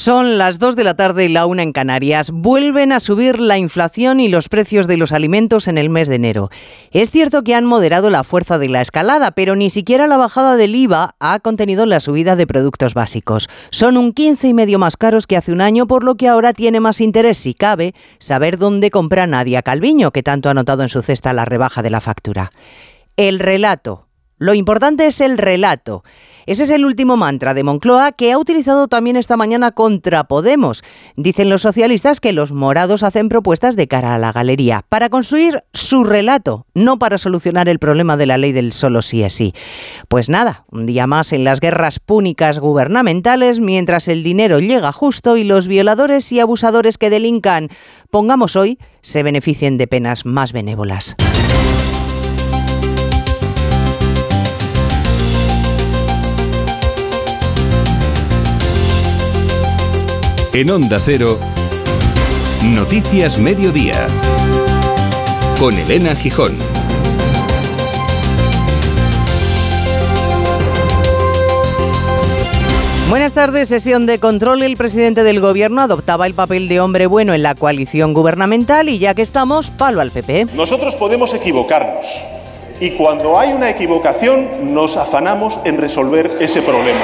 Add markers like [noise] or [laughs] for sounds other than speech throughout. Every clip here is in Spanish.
Son las 2 de la tarde y la una en Canarias. Vuelven a subir la inflación y los precios de los alimentos en el mes de enero. Es cierto que han moderado la fuerza de la escalada, pero ni siquiera la bajada del IVA ha contenido la subida de productos básicos. Son un 15 y medio más caros que hace un año, por lo que ahora tiene más interés, si cabe, saber dónde compra Nadia Calviño, que tanto ha notado en su cesta la rebaja de la factura. El relato. Lo importante es el relato. Ese es el último mantra de Moncloa que ha utilizado también esta mañana contra Podemos. Dicen los socialistas que los morados hacen propuestas de cara a la galería para construir su relato, no para solucionar el problema de la ley del solo sí es sí. Pues nada, un día más en las guerras púnicas gubernamentales mientras el dinero llega justo y los violadores y abusadores que delincan, pongamos hoy, se beneficien de penas más benévolas. En Onda Cero, Noticias Mediodía, con Elena Gijón. Buenas tardes, sesión de control. El presidente del gobierno adoptaba el papel de hombre bueno en la coalición gubernamental y ya que estamos, palo al PP. Nosotros podemos equivocarnos y cuando hay una equivocación nos afanamos en resolver ese problema.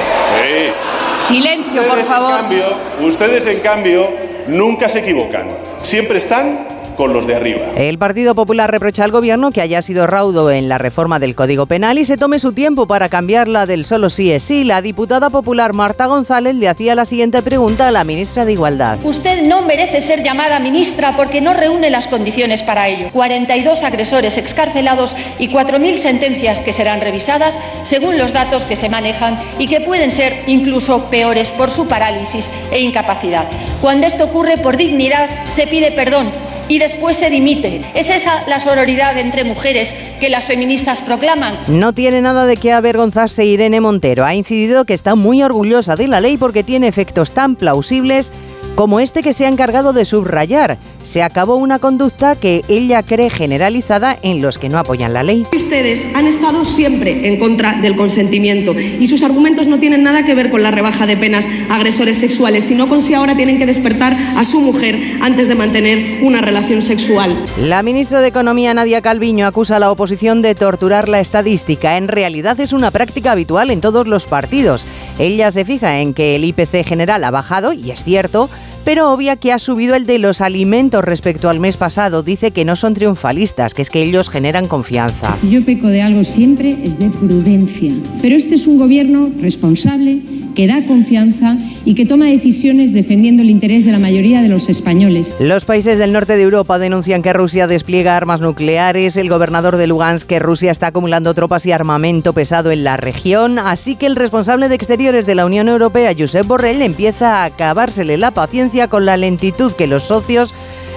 Silencio, por Ustedes, favor. En cambio, ustedes, en cambio, nunca se equivocan. Siempre están con los de arriba. El Partido Popular reprocha al gobierno que haya sido raudo en la reforma del Código Penal y se tome su tiempo para cambiarla del solo sí es sí. La diputada popular Marta González le hacía la siguiente pregunta a la ministra de Igualdad. Usted no merece ser llamada ministra porque no reúne las condiciones para ello. 42 agresores excarcelados y 4.000 sentencias que serán revisadas según los datos que se manejan y que pueden ser incluso peores por su parálisis e incapacidad. Cuando esto ocurre por dignidad se pide perdón y después se dimite. ¿Es esa la sororidad entre mujeres que las feministas proclaman? No tiene nada de qué avergonzarse Irene Montero. Ha incidido que está muy orgullosa de la ley porque tiene efectos tan plausibles como este que se ha encargado de subrayar. Se acabó una conducta que ella cree generalizada en los que no apoyan la ley. Ustedes han estado siempre en contra del consentimiento y sus argumentos no tienen nada que ver con la rebaja de penas a agresores sexuales, sino con si ahora tienen que despertar a su mujer antes de mantener una relación sexual. La ministra de Economía, Nadia Calviño, acusa a la oposición de torturar la estadística. En realidad es una práctica habitual en todos los partidos. Ella se fija en que el IPC general ha bajado, y es cierto, pero obvia que ha subido el de los alimentos respecto al mes pasado. Dice que no son triunfalistas, que es que ellos generan confianza. Si yo peco de algo siempre es de prudencia. Pero este es un gobierno responsable que da confianza y que toma decisiones defendiendo el interés de la mayoría de los españoles. Los países del norte de Europa denuncian que Rusia despliega armas nucleares. El gobernador de Lugansk que Rusia está acumulando tropas y armamento pesado en la región. Así que el responsable de exteriores de la Unión Europea, Josep Borrell, empieza a acabársele la paciencia con la lentitud que los socios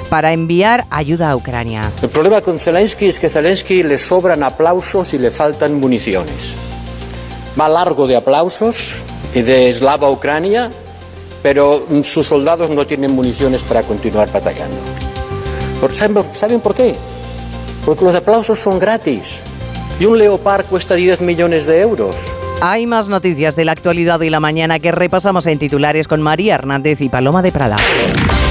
para enviar ayuda a Ucrania. El problema con Zelensky es que a Zelensky le sobran aplausos y le faltan municiones. Va largo de aplausos y de eslava Ucrania, pero sus soldados no tienen municiones para continuar batallando. Por- ¿Saben, saben por qué? Porque los aplausos son gratis y un Leopard cuesta 10 millones de euros. Hay más noticias de la actualidad y la mañana que repasamos en titulares con María Hernández y Paloma de Prada.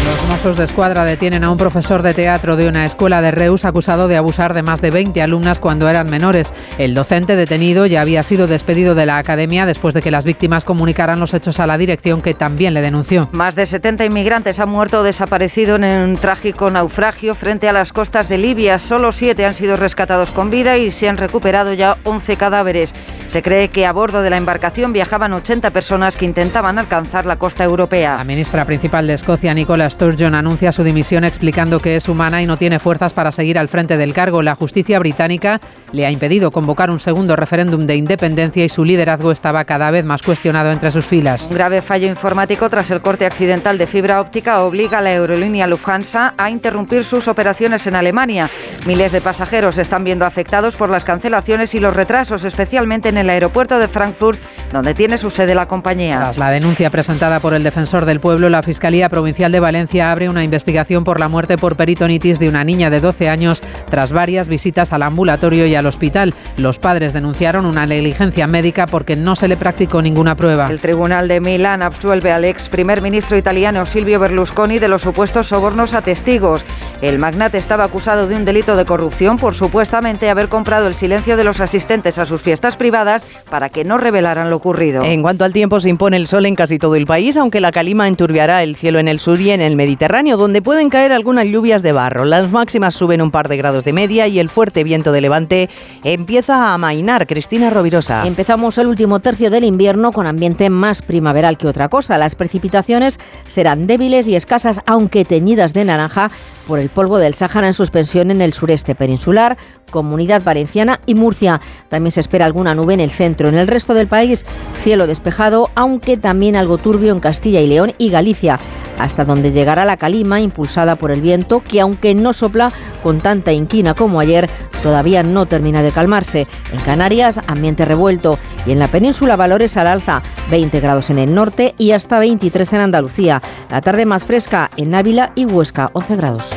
Los Mossos de Escuadra detienen a un profesor de teatro de una escuela de Reus acusado de abusar de más de 20 alumnas cuando eran menores. El docente detenido ya había sido despedido de la academia después de que las víctimas comunicaran los hechos a la dirección que también le denunció. Más de 70 inmigrantes han muerto o desaparecido en un trágico naufragio frente a las costas de Libia. Solo siete han sido rescatados con vida y se han recuperado ya 11 cadáveres. Se cree que a bordo de la embarcación viajaban 80 personas que intentaban alcanzar la costa europea. La ministra principal de Escocia, Nicola Sturgeon, anuncia su dimisión explicando que es humana y no tiene fuerzas para seguir al frente del cargo. La justicia británica le ha impedido convocar un segundo referéndum de independencia y su liderazgo estaba cada vez más cuestionado entre sus filas. Un grave fallo informático tras el corte accidental de fibra óptica obliga a la aerolínea Lufthansa a interrumpir sus operaciones en Alemania. Miles de pasajeros están viendo afectados por las cancelaciones y los retrasos, especialmente en el aeropuerto de Frankfurt, donde tiene su sede la compañía. Tras la denuncia presentada por el defensor del pueblo, la Fiscalía Provincial de Valencia Valencia abre una investigación por la muerte por peritonitis de una niña de 12 años tras varias visitas al ambulatorio y al hospital. Los padres denunciaron una negligencia médica porque no se le practicó ninguna prueba. El Tribunal de Milán absuelve al ex primer ministro italiano Silvio Berlusconi de los supuestos sobornos a testigos. El magnate estaba acusado de un delito de corrupción por supuestamente haber comprado el silencio de los asistentes a sus fiestas privadas para que no revelaran lo ocurrido. En cuanto al tiempo, se impone el sol en casi todo el país, aunque la calima enturbiará el cielo en el sur y en el Mediterráneo, donde pueden caer algunas lluvias de barro. Las máximas suben un par de grados de media y el fuerte viento de levante empieza a amainar. Cristina Rovirosa. Empezamos el último tercio del invierno con ambiente más primaveral que otra cosa. Las precipitaciones serán débiles y escasas, aunque teñidas de naranja por el polvo del Sáhara en suspensión en el sureste peninsular, Comunidad Valenciana y Murcia. También se espera alguna nube en el centro. En el resto del país, cielo despejado, aunque también algo turbio en Castilla y León y Galicia, hasta donde llegará la calima impulsada por el viento, que aunque no sopla con tanta inquina como ayer, todavía no termina de calmarse. En Canarias, ambiente revuelto y en la península valores al alza, 20 grados en el norte y hasta 23 en Andalucía. La tarde más fresca en Ávila y Huesca, 11 grados.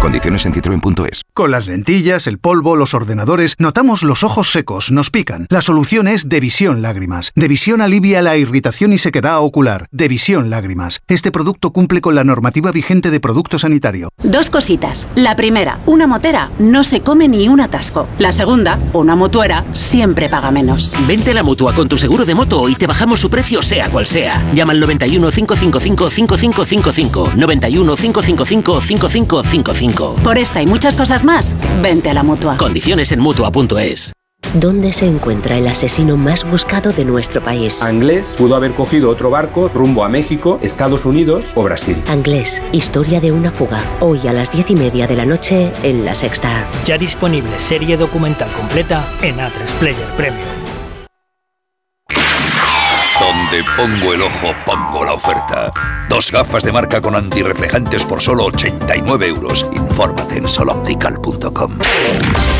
Condiciones en citroen.es. Con las lentillas, el polvo, los ordenadores, notamos los ojos secos, nos pican. La solución es Devisión Lágrimas. Devisión alivia la irritación y sequedad ocular. Devisión Lágrimas. Este producto cumple con la normativa vigente de producto sanitario. Dos cositas. La primera, una motera no se come ni un atasco. La segunda, una mutuera siempre paga menos. Vente a la mutua con tu seguro de moto y te bajamos su precio sea cual sea. Llama al 91 555 5555. 91 555 5555. Por esta y muchas cosas más, vente a la mutua. Condiciones en mutua.es. ¿Dónde se encuentra el asesino más buscado de nuestro país? Anglés pudo haber cogido otro barco rumbo a México, Estados Unidos o Brasil. Anglés, historia de una fuga. Hoy a las diez y media de la noche en La Sexta. Ya disponible serie documental completa en A3 Player Premium. Donde pongo el ojo, pongo la oferta. Dos gafas de marca con antirreflejantes por solo 89 euros. Infórmate en soloptical.com.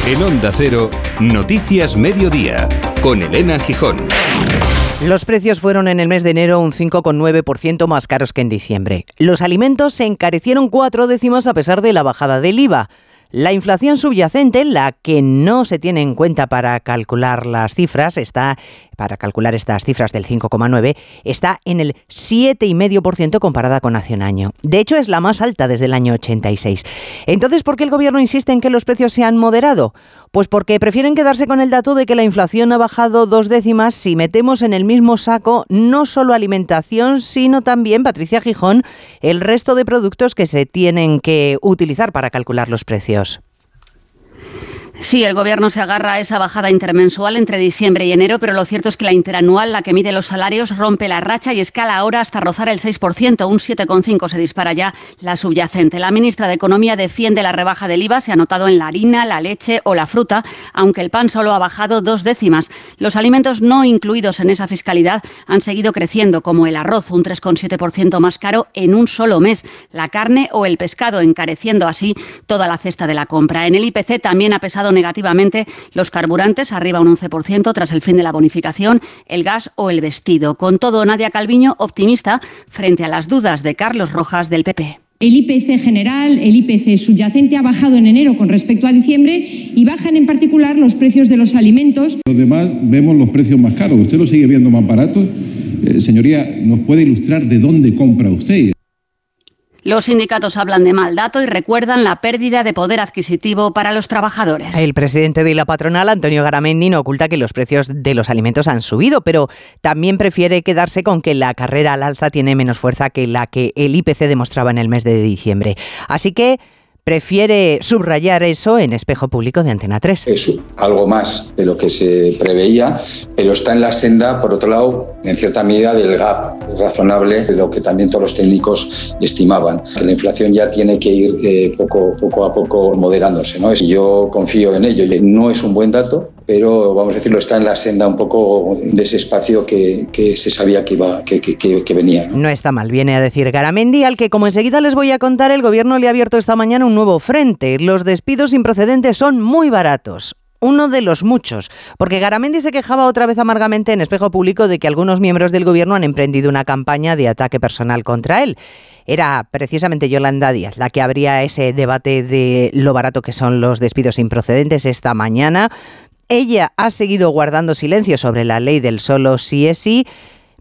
En Onda Cero, Noticias Mediodía, con Elena Gijón. Los precios fueron en el mes de enero un 5,9% más caros que en diciembre. Los alimentos se encarecieron cuatro décimas a pesar de la bajada del IVA. La inflación subyacente, la que no se tiene en cuenta para calcular las cifras, está para calcular estas cifras del 5,9 está en el 7,5% comparada con hace un año. De hecho, es la más alta desde el año 86. Entonces, ¿por qué el gobierno insiste en que los precios se han moderado? Pues porque prefieren quedarse con el dato de que la inflación ha bajado dos décimas si metemos en el mismo saco no solo alimentación, sino también, Patricia Gijón, el resto de productos que se tienen que utilizar para calcular los precios. Sí, el Gobierno se agarra a esa bajada intermensual entre diciembre y enero, pero lo cierto es que la interanual, la que mide los salarios, rompe la racha y escala ahora hasta rozar el 6%, un 7,5% se dispara ya la subyacente. La ministra de Economía defiende la rebaja del IVA, se ha notado en la harina, la leche o la fruta, aunque el pan solo ha bajado dos décimas. Los alimentos no incluidos en esa fiscalidad han seguido creciendo, como el arroz, un 3,7% más caro en un solo mes, la carne o el pescado, encareciendo así toda la cesta de la compra. En el IPC también ha pesado negativamente los carburantes, arriba un 11% tras el fin de la bonificación, el gas o el vestido. Con todo, Nadia Calviño optimista frente a las dudas de Carlos Rojas del PP. El IPC general, el IPC subyacente ha bajado en enero con respecto a diciembre y bajan en particular los precios de los alimentos. Los demás vemos los precios más caros. ¿Usted lo sigue viendo más baratos? Eh, señoría, ¿nos puede ilustrar de dónde compra usted? Los sindicatos hablan de mal dato y recuerdan la pérdida de poder adquisitivo para los trabajadores. El presidente de la patronal, Antonio Garamendi, no oculta que los precios de los alimentos han subido, pero también prefiere quedarse con que la carrera al alza tiene menos fuerza que la que el IPC demostraba en el mes de diciembre. Así que prefiere subrayar eso en espejo público de Antena 3. Es algo más de lo que se preveía, pero está en la senda, por otro lado, en cierta medida del gap razonable de lo que también todos los técnicos estimaban. La inflación ya tiene que ir eh, poco, poco a poco moderándose. ¿no? Yo confío en ello. No es un buen dato, pero vamos a decirlo, está en la senda un poco de ese espacio que, se sabía que, iba, que, que, venía. ¿no? está mal, viene a decir Garamendi, al que como enseguida les voy a contar, el gobierno le ha abierto esta mañana un nuevo frente. Los despidos improcedentes son muy baratos uno de los muchos, porque Garamendi se quejaba otra vez amargamente en espejo público de que algunos miembros del gobierno han emprendido una campaña de ataque personal contra él. Era precisamente Yolanda Díaz la que abría ese debate de lo barato que son los despidos improcedentes esta mañana. Ella ha seguido guardando silencio sobre la ley del solo sí es sí,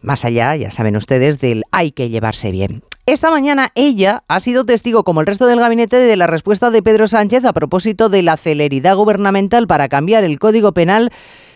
más allá, ya saben ustedes, del hay que llevarse bien. Esta mañana ella ha sido testigo, como el resto del gabinete, de la respuesta de Pedro Sánchez a propósito de la celeridad gubernamental para cambiar el Código Penal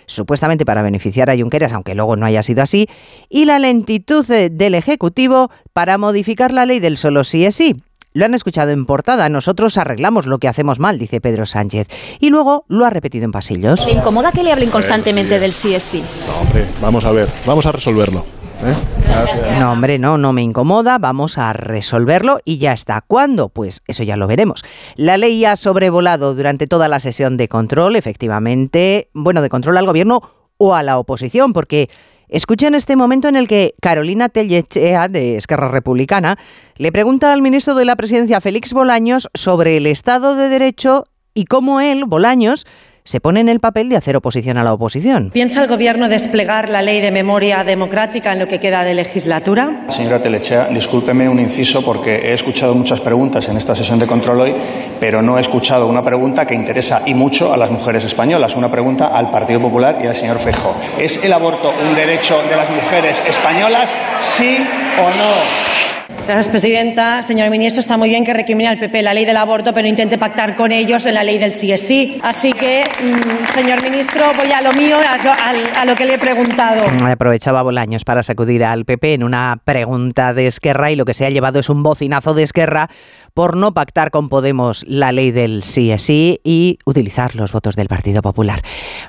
supuestamente para beneficiar a Junqueras, aunque luego no haya sido así, y la lentitud del Ejecutivo para modificar la ley del solo sí es sí. Lo han escuchado en portada, nosotros arreglamos lo que hacemos mal, dice Pedro Sánchez. Y luego lo ha repetido en pasillos. ¿Le incomoda que le hablen constantemente del sí es sí? No, hombre, vamos a ver, vamos a resolverlo. ¿Eh? No, hombre, no, no me incomoda, vamos a resolverlo y ya está. ¿Cuándo? Pues eso ya lo veremos. La ley ha sobrevolado durante toda la sesión de control, efectivamente, bueno, de control al gobierno o a la oposición, porque escuchen este momento en el que Carolina Tellechea, de Esquerra Republicana, le pregunta al ministro de la Presidencia, Félix Bolaños, sobre el Estado de Derecho y cómo él, Bolaños, se pone en el papel de hacer oposición a la oposición. ¿Piensa el Gobierno desplegar la ley de memoria democrática en lo que queda de legislatura? Señora Telechea, discúlpeme un inciso porque he escuchado muchas preguntas en esta sesión de control hoy, pero no he escuchado una pregunta que interesa y mucho a las mujeres españolas, una pregunta al Partido Popular y al señor Feijóo. ¿Es el aborto un derecho de las mujeres españolas, sí o no? Gracias, presidenta. Señor ministro, está muy bien que recrimine al PP la ley del aborto, pero intente pactar con ellos en la ley del sí es sí. Así que, mm, señor ministro, voy a lo mío, a, lo que le he preguntado. Aprovechaba Bolaños para sacudir al PP en una pregunta de Esquerra y lo que se ha llevado es un bocinazo de Esquerra por no pactar con Podemos la ley del sí es sí y utilizar los votos del Partido Popular.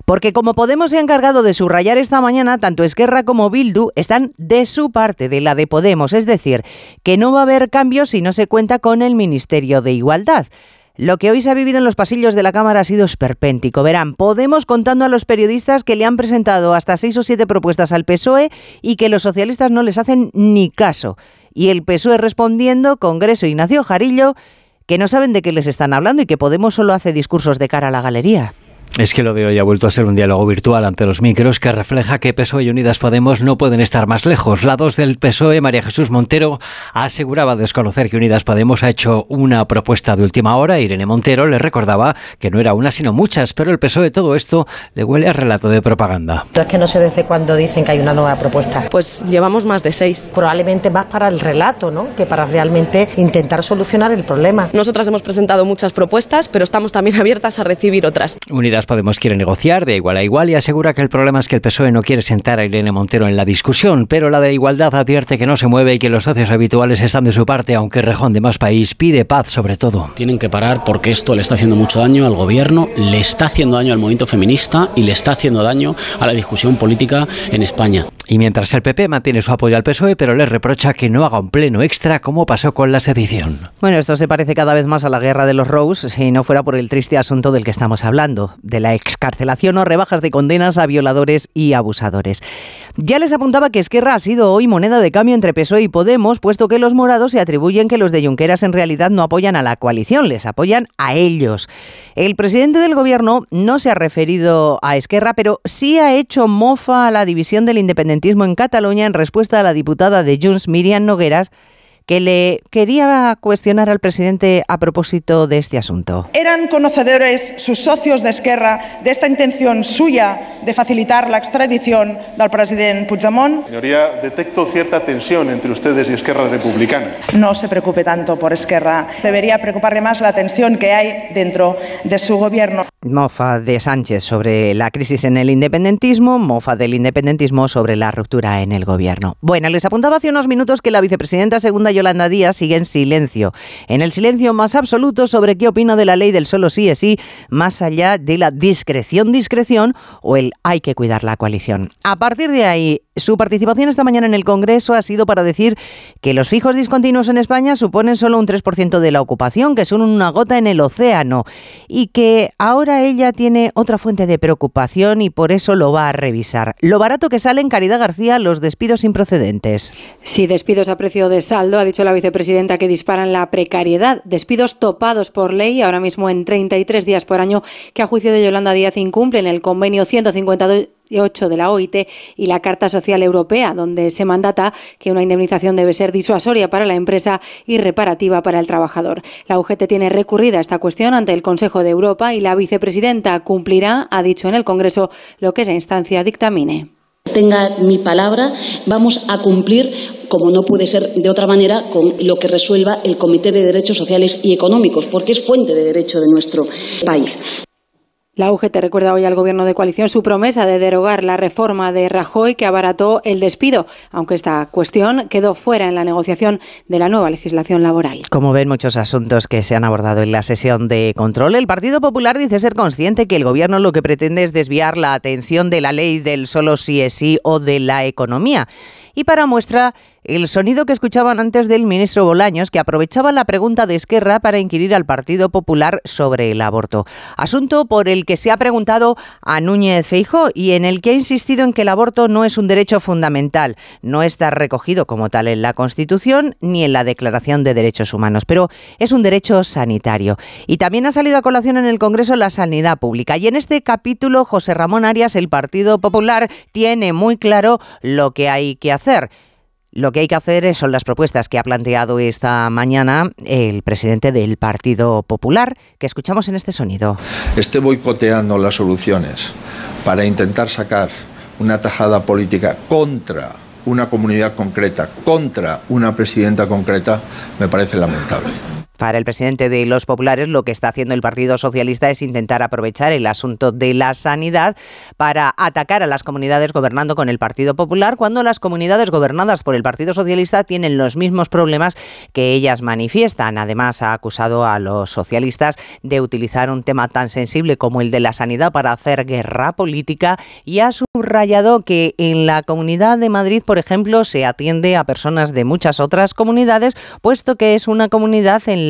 Porque como Podemos se ha encargado de subrayar esta mañana, tanto Esquerra como Bildu están de su parte, de la de Podemos, es decir, que no va a haber cambios si no se cuenta con el Ministerio de Igualdad. Lo que hoy se ha vivido en los pasillos de la Cámara ha sido esperpéntico. Verán, Podemos contando a los periodistas que le han presentado hasta seis o siete propuestas al PSOE y que los socialistas no les hacen ni caso y el PSOE respondiendo, Congreso Ignacio Jarillo, que no saben de qué les están hablando y que Podemos solo hace discursos de cara a la galería. Es que lo de hoy ha vuelto a ser un diálogo virtual ante los micros que refleja que PSOE y Unidas Podemos no pueden estar más lejos. La dos del PSOE, María Jesús Montero, aseguraba desconocer que Unidas Podemos ha hecho una propuesta de última hora. Irene Montero le recordaba que no era una sino muchas, pero el PSOE todo esto le huele a relato de propaganda. Es que no sé desde cuándo dicen que hay una nueva propuesta. Pues llevamos más de seis. Probablemente más para el relato, ¿no? Que para realmente intentar solucionar el problema. Nosotras hemos presentado muchas propuestas, pero estamos también [laughs] abiertas a recibir otras. Unidas Podemos quiere negociar de igual a igual y asegura que el problema es que el PSOE no quiere sentar a Irene Montero en la discusión, pero la de igualdad advierte que no se mueve y que los socios habituales están de su parte, aunque Rejón de Más País pide paz sobre todo. Tienen que parar porque esto le está haciendo mucho daño al gobierno, le está haciendo daño al movimiento feminista y le está haciendo daño a la discusión política en España. Y mientras el PP mantiene su apoyo al PSOE, pero le reprocha que no haga un pleno extra como pasó con la sedición. Bueno, esto se parece cada vez más a la guerra de los Rose, si no fuera por el triste asunto del que estamos hablando, de la excarcelación o rebajas de condenas a violadores y abusadores. Ya les apuntaba que Esquerra ha sido hoy moneda de cambio entre PSOE y Podemos, puesto que los morados se atribuyen que los de Junqueras en realidad no apoyan a la coalición, les apoyan a ellos. El presidente del gobierno no se ha referido a Esquerra, pero sí ha hecho mofa a la división del independentismo en Cataluña en respuesta a la diputada de Junts, Miriam Nogueras, que le quería cuestionar al presidente a propósito de este asunto. ¿Eran conocedores sus socios de Esquerra de esta intención suya de facilitar la extradición del presidente Puigdemont? Señoría, detecto cierta tensión entre ustedes y Esquerra Republicana. No se preocupe tanto por Esquerra. Debería preocuparle más la tensión que hay dentro de su gobierno. Mofa de Sánchez sobre la crisis en el independentismo, mofa del independentismo sobre la ruptura en el gobierno. Bueno, les apuntaba hace unos minutos que la vicepresidenta segunda Yolanda Díaz sigue en silencio, en el silencio más absoluto sobre qué opina de la ley del solo sí es sí, más allá de la discreción, discreción o el hay que cuidar la coalición. A partir de ahí, Su participación esta mañana en el Congreso ha sido para decir que los fijos discontinuos en España suponen solo un 3% de la ocupación, que son una gota en el océano y que ahora ella tiene otra fuente de preocupación y por eso lo va a revisar. Lo barato que sale en Caridad García los despidos improcedentes. Sí, despidos a precio de saldo, ha dicho la vicepresidenta que disparan la precariedad. Despidos topados por ley, ahora mismo en 33 días por año, que a juicio de Yolanda Díaz incumplen el convenio 152 de la OIT y la Carta Social Europea, donde se mandata que una indemnización debe ser disuasoria para la empresa y reparativa para el trabajador. La UGT tiene recurrida esta cuestión ante el Consejo de Europa y la vicepresidenta cumplirá, ha dicho en el Congreso, lo que esa instancia dictamine tenga mi palabra, vamos a cumplir, como no puede ser de otra manera, con lo que resuelva el Comité de Derechos Sociales y Económicos, porque es fuente de derecho de nuestro país. La UGT recuerda hoy al Gobierno de coalición su promesa de derogar la reforma de Rajoy que abarató el despido, aunque esta cuestión quedó fuera en la negociación de la nueva legislación laboral. Como ven muchos asuntos que se han abordado en la sesión de control, el Partido Popular dice ser consciente que el Gobierno lo que pretende es desviar la atención de la ley del solo sí es sí o de la economía. Y para muestra, el sonido que escuchaban antes del ministro Bolaños, que aprovechaba la pregunta de Esquerra para inquirir al Partido Popular sobre el aborto. Asunto por el que se ha preguntado a Núñez Feijo y en el que ha insistido en que el aborto no es un derecho fundamental, no está recogido como tal en la Constitución ni en la Declaración de Derechos Humanos, pero es un derecho sanitario. Y también ha salido a colación en el Congreso la sanidad pública. Y en este capítulo, José Ramón Arias, el Partido Popular, tiene muy claro lo que hay que hacer. Lo que hay que hacer son las propuestas que ha planteado esta mañana el presidente del Partido Popular, que escuchamos en este sonido. Esté boicoteando las soluciones para intentar sacar una tajada política contra una comunidad concreta, contra una presidenta concreta, me parece lamentable. Para el presidente de los populares, lo que está haciendo el Partido Socialista es intentar aprovechar el asunto de la sanidad para atacar a las comunidades gobernando con el Partido Popular, cuando las comunidades gobernadas por el Partido Socialista tienen los mismos problemas que ellas manifiestan. Además, ha acusado a los socialistas de utilizar un tema tan sensible como el de la sanidad para hacer guerra política y ha subrayado que en la Comunidad de Madrid, por ejemplo, se atiende a personas de muchas otras comunidades, puesto que es una comunidad en la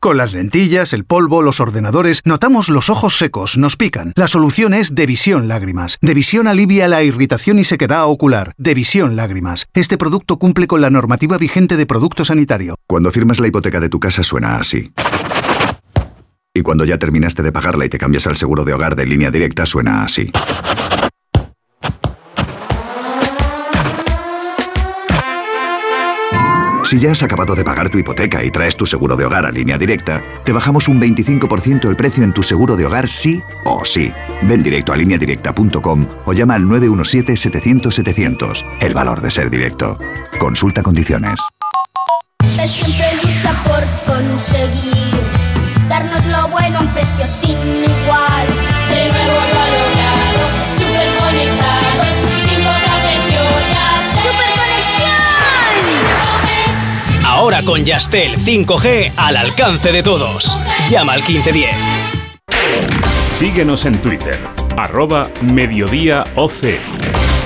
Con las lentillas, el polvo, los ordenadores, notamos los ojos secos, nos pican. La solución es Devisión Lágrimas. Devisión alivia la irritación y sequedad ocular. Devisión Lágrimas. Este producto cumple con la normativa vigente de producto sanitario. Cuando firmas la hipoteca de tu casa suena así. Y cuando ya terminaste de pagarla y te cambias al seguro de hogar de línea directa suena así. Si ya has acabado de pagar tu hipoteca y traes tu seguro de hogar a línea directa, te bajamos un 25% el precio en tu seguro de hogar sí o sí. Ven directo a lineadirecta.com o llama al 917-700-700. El valor de ser directo. Consulta condiciones. Él siempre lucha por conseguir darnos lo bueno a un precio sin igual. Ahora con Yastel 5G al alcance de todos. Llama al 1510. Síguenos en Twitter, arroba mediodíaoc.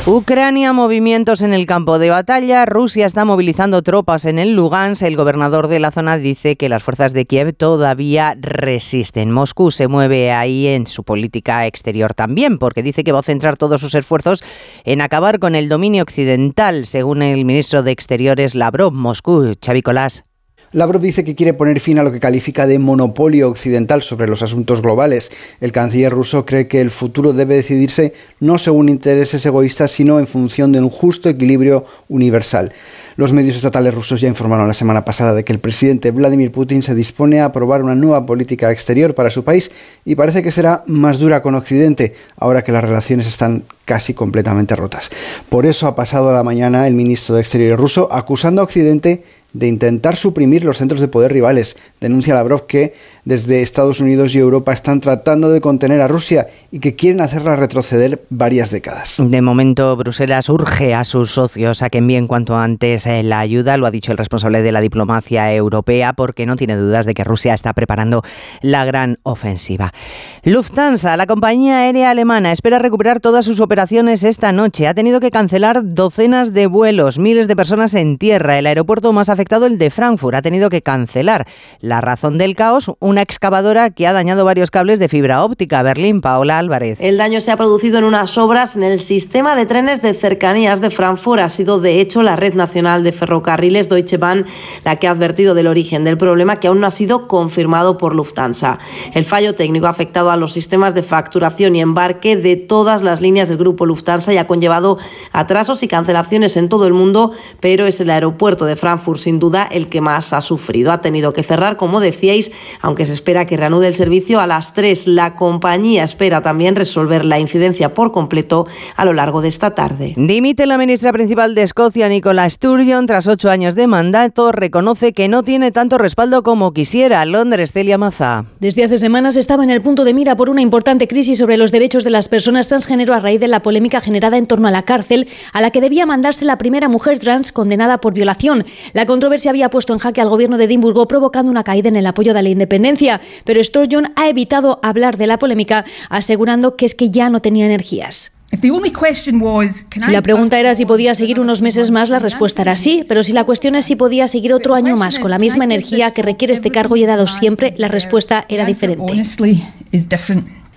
Ucrania, movimientos en el campo de batalla. Rusia está movilizando tropas en el Lugansk. El gobernador de la zona dice que las fuerzas de Kiev todavía resisten. Moscú se mueve ahí en su política exterior también, porque dice que va a centrar todos sus esfuerzos en acabar con el dominio occidental, según el ministro de Exteriores Lavrov. Moscú, Xavi Colás. Lavrov dice que quiere poner fin a lo que califica de monopolio occidental sobre los asuntos globales. El canciller ruso cree que el futuro debe decidirse no según intereses egoístas, sino en función de un justo equilibrio universal. Los medios estatales rusos ya informaron la semana pasada de que el presidente Vladimir Putin se dispone a aprobar una nueva política exterior para su país y parece que será más dura con Occidente, ahora que las relaciones están casi completamente rotas. Por eso ha pasado a la mañana el ministro de Exteriores ruso acusando a Occidente de intentar suprimir los centros de poder rivales. Denuncia Lavrov que desde Estados Unidos y Europa están tratando de contener a Rusia y que quieren hacerla retroceder varias décadas. De momento, Bruselas urge a sus socios a que envíen cuanto antes eh, la ayuda, lo ha dicho el responsable de la diplomacia europea, porque no tiene dudas de que Rusia está preparando la gran ofensiva. Lufthansa, la compañía aérea alemana, espera recuperar todas sus operaciones esta noche. Ha tenido que cancelar docenas de vuelos, miles de personas en tierra. El aeropuerto más afectado, el de Frankfurt, ha tenido que cancelar. La razón del caos, una excavadora que ha dañado varios cables de fibra óptica. Berlín, Paola Álvarez. El daño se ha producido en unas obras en el sistema de trenes de cercanías de Frankfurt. Ha sido, de hecho, la Red Nacional de Ferrocarriles Deutsche Bahn la que ha advertido del origen del problema, que aún no ha sido confirmado por Lufthansa. El fallo técnico ha afectado a los sistemas de facturación y embarque de todas las líneas del grupo Lufthansa y ha conllevado atrasos y cancelaciones en todo el mundo, pero es el aeropuerto de Frankfurt, sin duda, el que más ha sufrido. Ha tenido que cerrar, como decíais, aunque se espera que reanude el servicio a las 3. La compañía espera también resolver la incidencia por completo a lo largo de esta tarde. Dimite la ministra principal de Escocia, Nicola Sturgeon, tras ocho años de mandato, reconoce que no tiene tanto respaldo como quisiera. Londres, Celia Maza. Desde hace semanas estaba en el punto de mira por una importante crisis sobre los derechos de las personas transgénero a raíz de la polémica generada en torno a la cárcel a la que debía mandarse la primera mujer trans condenada por violación. La controversia había puesto en jaque al gobierno de Edimburgo, provocando una caída en el apoyo de la independencia pero Sturgeon ha evitado hablar de la polémica, asegurando que es que ya no tenía energías. Si la pregunta era si podía seguir unos meses más, la respuesta era sí, pero si la cuestión es si podía seguir otro año más con la misma energía que requiere este cargo y he dado siempre, la respuesta era diferente.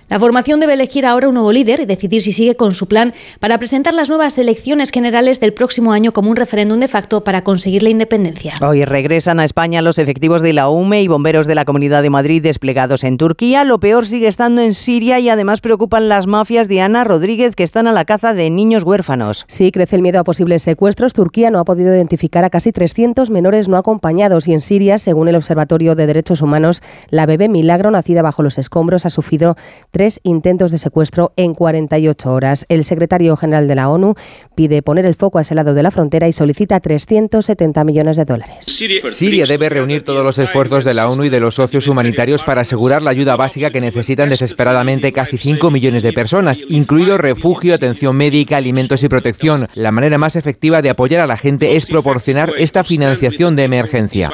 La formación debe elegir ahora un nuevo líder y decidir si sigue con su plan para presentar las nuevas elecciones generales del próximo año como un referéndum de facto para conseguir la independencia. Hoy regresan a España los efectivos de la UME y bomberos de la Comunidad de Madrid desplegados en Turquía. Lo peor sigue estando en Siria y además preocupan las mafias de Ana Rodríguez que están a la caza de niños huérfanos. Sí, crece el miedo a posibles secuestros. Turquía no ha podido identificar a casi 300 menores no acompañados y en Siria, según el Observatorio de Derechos Humanos, la bebé Milagro, nacida bajo los escombros, ha sufrido tres intentos de secuestro en 48 horas. El secretario general de la ONU pide poner el foco a ese lado de la frontera y solicita 370 millones de dólares. Siria debe reunir todos los esfuerzos de la ONU y de los socios humanitarios para asegurar la ayuda básica que necesitan desesperadamente casi 5 millones de personas, incluido refugio, atención médica, alimentos y protección. La manera más efectiva de apoyar a la gente es proporcionar esta financiación de emergencia.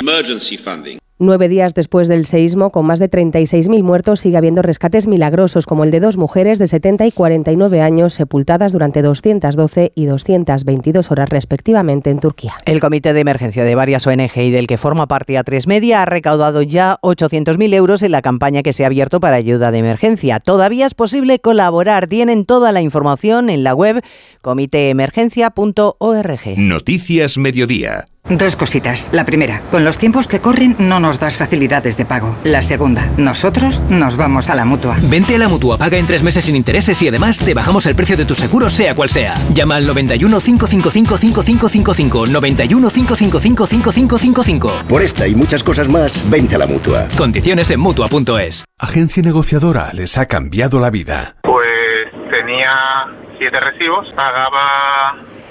Nueve días después del seísmo, con más de 36.000 muertos, sigue habiendo rescates milagrosos, como el de dos mujeres de 70 y 49 años sepultadas durante 212 y 222 horas respectivamente en Turquía. El Comité de Emergencia de varias ONG y del que forma parte A3 Media ha recaudado ya 800.000 euros en la campaña que se ha abierto para ayuda de emergencia. Todavía es posible colaborar. Tienen toda la información en la web comitéemergencia.org. Noticias Mediodía. Dos cositas. La primera, con los tiempos que corren no nos das facilidades de pago. La segunda, nosotros nos vamos a la mutua. Vente a la mutua, paga en tres meses sin intereses y además te bajamos el precio de tu seguro, sea cual sea. Llama al 91 555 5555. 91 555 5555. Por esta y muchas cosas más, vente a la mutua. Condiciones en mutua.es. Agencia negociadora les ha cambiado la vida. Pues tenía siete recibos, pagaba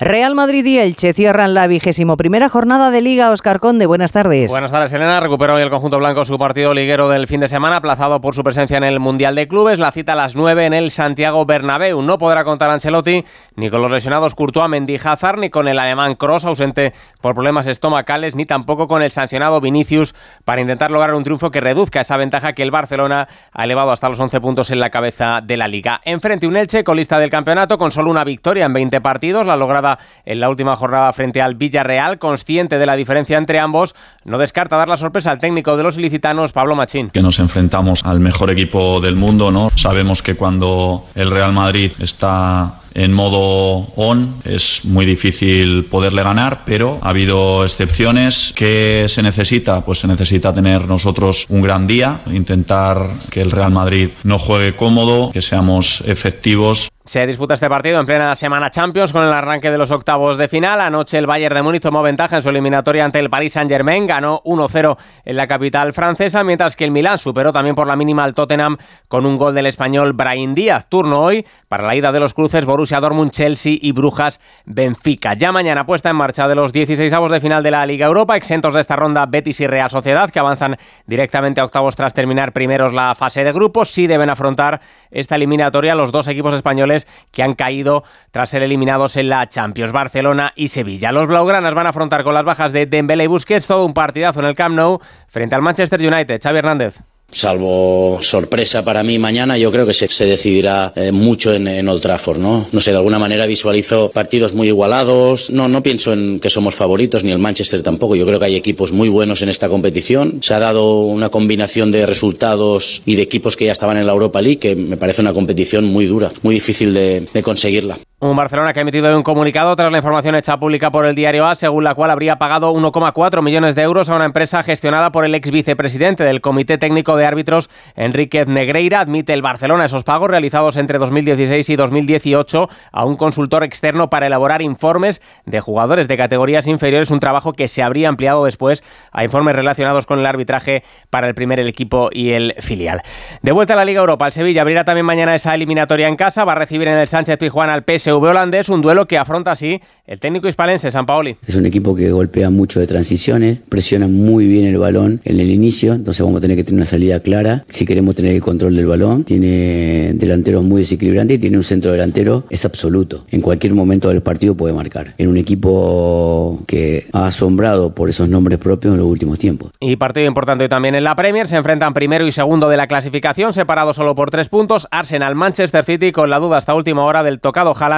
Real Madrid y Elche cierran la vigésimo primera jornada de Liga. Oscar Conde, buenas tardes. Buenas tardes, Elena. Recuperó hoy el conjunto blanco su partido liguero del fin de semana, aplazado por su presencia en el Mundial de Clubes. La cita a las 9 en el Santiago Bernabéu. No podrá contar Ancelotti ni con los lesionados Courtois, Mendy, Hazard, ni con el alemán Cross, ausente por problemas estomacales, ni tampoco con el sancionado Vinicius para intentar lograr un triunfo que reduzca esa ventaja que el Barcelona ha elevado hasta los 11 puntos en la cabeza de la Liga. Enfrente un Elche colista del campeonato con solo una victoria en 20 partidos, la lograda en la última jornada frente al Villarreal, consciente de la diferencia entre ambos, no descarta dar la sorpresa al técnico de los ilicitanos, Pablo Machín. Que nos enfrentamos al mejor equipo del mundo, ¿no? Sabemos que cuando el Real Madrid está en modo on es muy difícil poderle ganar, pero ha habido excepciones. ¿Qué se necesita? Pues se necesita tener nosotros un gran día, intentar que el Real Madrid no juegue cómodo, que seamos efectivos se disputa este partido en plena semana Champions con el arranque de los octavos de final. Anoche el Bayern de Múnich tomó ventaja en su eliminatoria ante el Paris Saint-Germain, ganó 1-0 en la capital francesa, mientras que el Milán superó también por la mínima al Tottenham con un gol del español Brahim Díaz. Turno hoy para la ida de los cruces Borussia Dortmund, Chelsea y Brujas Benfica. Ya mañana puesta en marcha de los 16 avos de final de la Liga Europa, exentos de esta ronda Betis y Real Sociedad, que avanzan directamente a octavos tras terminar primeros la fase de grupos. Sí deben afrontar esta eliminatoria los dos equipos españoles que han caído tras ser eliminados en la Champions, Barcelona y Sevilla. Los blaugranas van a afrontar con las bajas de Dembélé y Busquets todo un partidazo en el Camp Nou frente al Manchester United. Xavi Hernández. Salvo sorpresa para mí mañana, yo creo que se, decidirá eh, mucho en, Old Trafford, ¿no? No sé, de alguna manera visualizo partidos muy igualados. No, no pienso en que somos favoritos, ni el Manchester tampoco. Yo creo que hay equipos muy buenos en esta competición. Se ha dado una combinación de resultados y de equipos que ya estaban en la Europa League que me parece una competición muy dura, muy difícil de conseguirla. Un Barcelona que ha emitido un comunicado tras la información hecha pública por el diario A, según la cual habría pagado 1,4 millones de euros a una empresa gestionada por el ex vicepresidente del Comité Técnico de Árbitros, Enríquez Negreira. Admite el Barcelona esos pagos realizados entre 2016 y 2018 a un consultor externo para elaborar informes de jugadores de categorías inferiores, un trabajo que se habría ampliado después a informes relacionados con el arbitraje para el primer equipo y el filial. De vuelta a la Liga Europa, el Sevilla abrirá también mañana esa eliminatoria en casa, va a recibir en el Sánchez Pijuán al PS PSV holandés, un duelo que afronta así el técnico hispalense, San Paoli. Es un equipo que golpea mucho de transiciones, presiona muy bien el balón en el inicio, entonces vamos a tener que tener una salida clara si queremos tener el control del balón. Tiene delanteros muy desequilibrantes y tiene un centro delantero, es absoluto. En cualquier momento del partido puede marcar. En un equipo que ha asombrado por esos nombres propios en los últimos tiempos. Y partido importante también en la Premier, se enfrentan primero y segundo de la clasificación, separados solo por tres puntos. Arsenal, Manchester City con la duda hasta última hora del tocado Haaland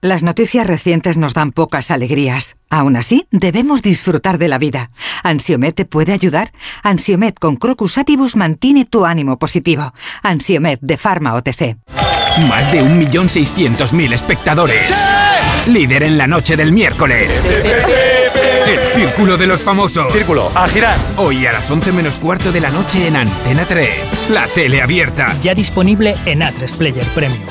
Las noticias recientes nos dan pocas alegrías. Aún así, debemos disfrutar de la vida. ¿Ansiomet te puede ayudar? Ansiomet con Crocus Atibus mantiene tu ánimo positivo. Ansiomet de Pharma OTC. Más de 1.600.000 espectadores. Líder en la noche del miércoles. El Círculo de los Famosos. Círculo, a girar. Hoy a las 11 menos cuarto de la noche en Antena 3. La tele abierta. Ya disponible en A3 Player Premium.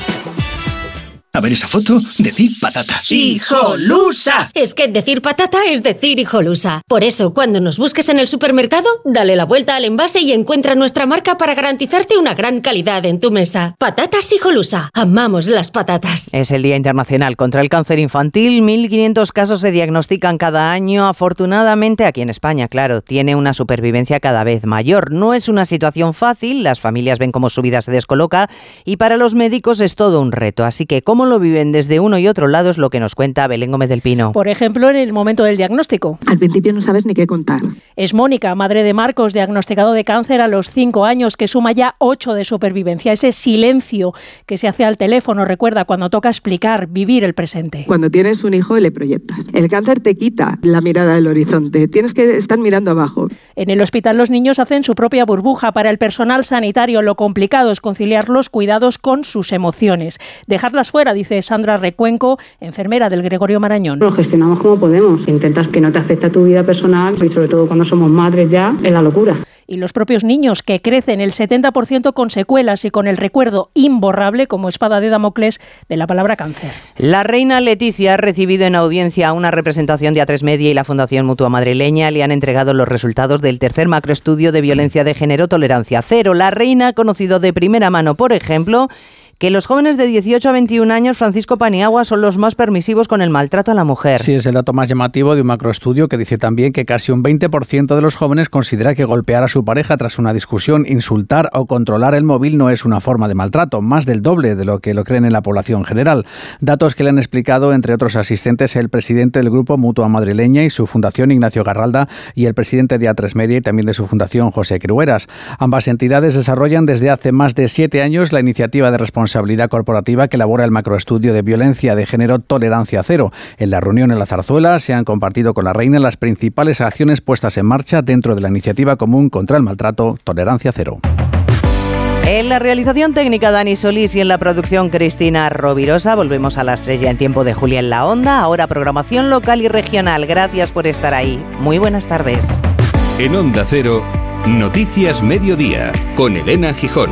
A ver esa foto, decir patata. ¡Hijolusa! Es que decir patata es decir hijolusa. Por eso, cuando nos busques en el supermercado, dale la vuelta al envase y encuentra nuestra marca para garantizarte una gran calidad en tu mesa. Patatas hijolusa. Amamos las patatas. Es el Día Internacional contra el Cáncer Infantil. 1.500 casos se diagnostican cada año. Afortunadamente, aquí en España, claro, tiene una supervivencia cada vez mayor. No es una situación fácil. Las familias ven cómo su vida se descoloca y para los médicos es todo un reto. Así que, ¿cómo lo viven desde uno y otro lado es lo que nos cuenta Belén Gómez del Pino. Por ejemplo, en el momento del diagnóstico. Al principio no sabes ni qué contar. Es Mónica, madre de Marcos, diagnosticado de cáncer a los cinco años, que suma ya ocho de supervivencia. Ese silencio que se hace al teléfono, recuerda cuando toca explicar, vivir el presente. Cuando tienes un hijo le proyectas. El cáncer te quita la mirada del horizonte. Tienes que estar mirando abajo. En el hospital los niños hacen su propia burbuja. Para el personal sanitario lo complicado es conciliar los cuidados con sus emociones. Dejarlas fuera dice Sandra Recuenco, enfermera del Gregorio Marañón. Lo gestionamos como podemos. Intentas que no te afecte a tu vida personal y sobre todo cuando somos madres ya, es la locura y los propios niños que crecen el 70% con secuelas y con el recuerdo imborrable como espada de Damocles de la palabra cáncer. La reina Leticia ha recibido en audiencia una representación de A3 Media y la Fundación Mutua Madrileña. Le han entregado los resultados del tercer macroestudio de violencia de género Tolerancia Cero. La reina ha conocido de primera mano, por ejemplo, que los jóvenes de 18 a 21 años, Francisco Paniagua, son los más permisivos con el maltrato a la mujer. Sí, es el dato más llamativo de un macroestudio que dice también que casi un 20% de los jóvenes considera que golpear a su pareja tras una discusión, insultar o controlar el móvil no es una forma de maltrato, más del doble de lo que lo creen en la población general. Datos que le han explicado, entre otros asistentes, el presidente del grupo Mutua Madrileña y su fundación Ignacio Garralda y el presidente de A3 Media y también de su fundación José Crueras. Ambas entidades desarrollan desde hace más de siete años la iniciativa de responsabilidad corporativa que elabora el macroestudio de violencia de género Tolerancia Cero. En la reunión en la zarzuela se han compartido con la reina las principales acciones puestas en marcha dentro de la iniciativa común contra el maltrato Tolerancia Cero. En la realización técnica Dani Solís y en la producción Cristina Rovirosa. Volvemos a la estrella en tiempo de Julia en la Onda. Ahora programación local y regional. Gracias por estar ahí. Muy buenas tardes. En Onda Cero, Noticias Mediodía, con Elena Gijón.